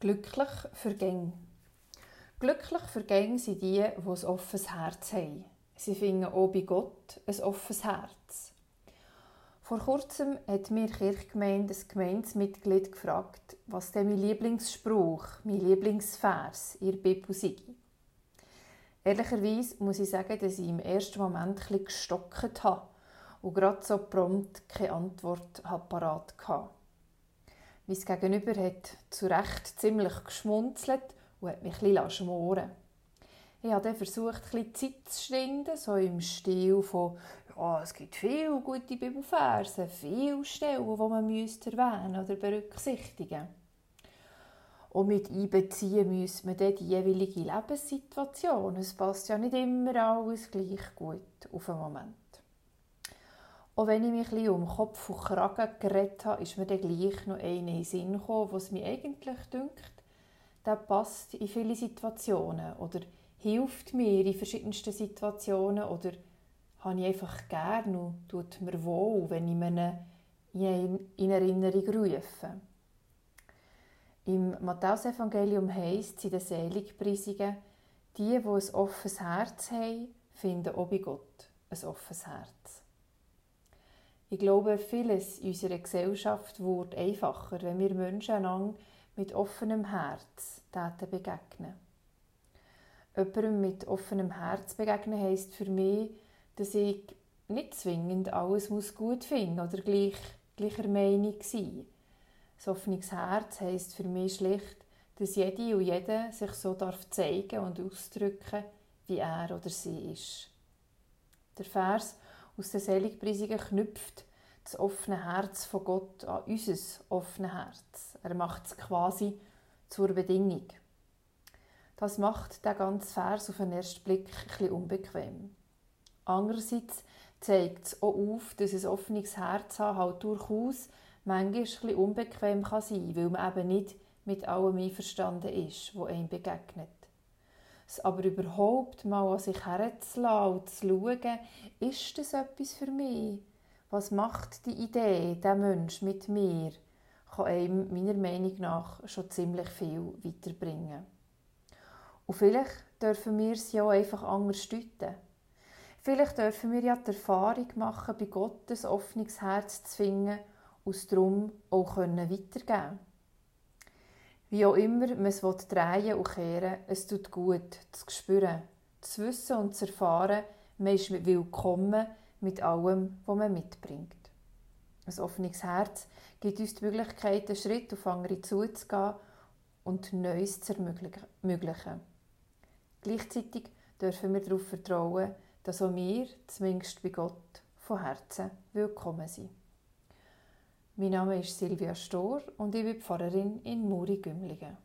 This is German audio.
Glücklich für Gäng. Glücklich für Gäng sind die, die ein offenes Herz haben. Sie finden auch bei Gott ein offenes Herz. Vor kurzem hat mir Kirchgemeinde ein Gemeinsmitglied gefragt, was denn mein Lieblingsspruch, mein Lieblingsvers in der Bibel sei. Ehrlicherweise muss ich sagen, dass ich im ersten Moment etwas gestockt habe und gerade so prompt keine Antwort parat hatte. Mein Gegenüber hat zu Recht ziemlich geschmunzelt und hat mich bisschen schmoren Ich habe dann versucht, bisschen Zeit zu schinden, so im Stil von «Ja, es gibt viele gute Bibelverse, viele Stellen, die man müsste erwähnen oder berücksichtigen Und mit einbeziehen müsste man dann die jeweilige Lebenssituation. Es passt ja nicht immer alles gleich gut auf den Moment. Auch wenn ich mich um Kopf und Kragen geredet habe, ist mir dann gleich noch einer in den Sinn gekommen, was mir eigentlich dünkt, der passt in viele Situationen oder hilft mir in verschiedensten Situationen oder habe ich einfach gerne und tut mir wohl, wenn ich mir in Erinnerung rufe. Im Matthäusevangelium heisst in den Seligpreisungen, die, die ein offenes Herz haben, finden auch bei Gott ein offenes Herz. Ich glaube, vieles in unserer Gesellschaft wird einfacher, wenn wir Menschen einander mit offenem Herz begegnen. Jemandem mit offenem Herz begegnen heisst für mich, dass ich nicht zwingend alles muss gut finden oder gleich, gleicher Meinung sein. Ein offenes Herz heisst für mich schlicht, dass jede und jeder sich so darf zeigen und ausdrücken, wie er oder sie ist. Der Vers aus den Seligpreisungen knüpft das offene Herz von Gott an unser offenes Herz. Er macht es quasi zur Bedingung. Das macht der ganze Vers auf den ersten Blick etwas unbequem. Andererseits zeigt es auch auf, dass ein offenes Herz haben halt durchaus manchmal etwas unbequem kann sein kann, weil man eben nicht mit allem einverstanden ist, wo einem begegnet. Es aber überhaupt mal an sich herzulassen und zu schauen, ist das etwas für mich? Was macht die Idee, der Mensch mit mir, kann einem meiner Meinung nach schon ziemlich viel weiterbringen. Und vielleicht dürfen wir es ja einfach anders deuten. Vielleicht dürfen wir ja die Erfahrung machen, bei Gott ein offenes Herz zu finden und es darum auch weitergeben können. Wie auch immer man es drehen und kehren es tut gut, zu spüren, zu wissen und zu erfahren, man ist willkommen mit allem, was man mitbringt. Ein offenes Herz gibt uns die Möglichkeit, einen Schritt auf andere zuzugehen und Neues zu ermöglichen. Gleichzeitig dürfen wir darauf vertrauen, dass auch wir, zumindest bei Gott, von Herzen willkommen sind. Mein Name ist Silvia Stor und ich bin Pfarrerin in Muri-Gümligen.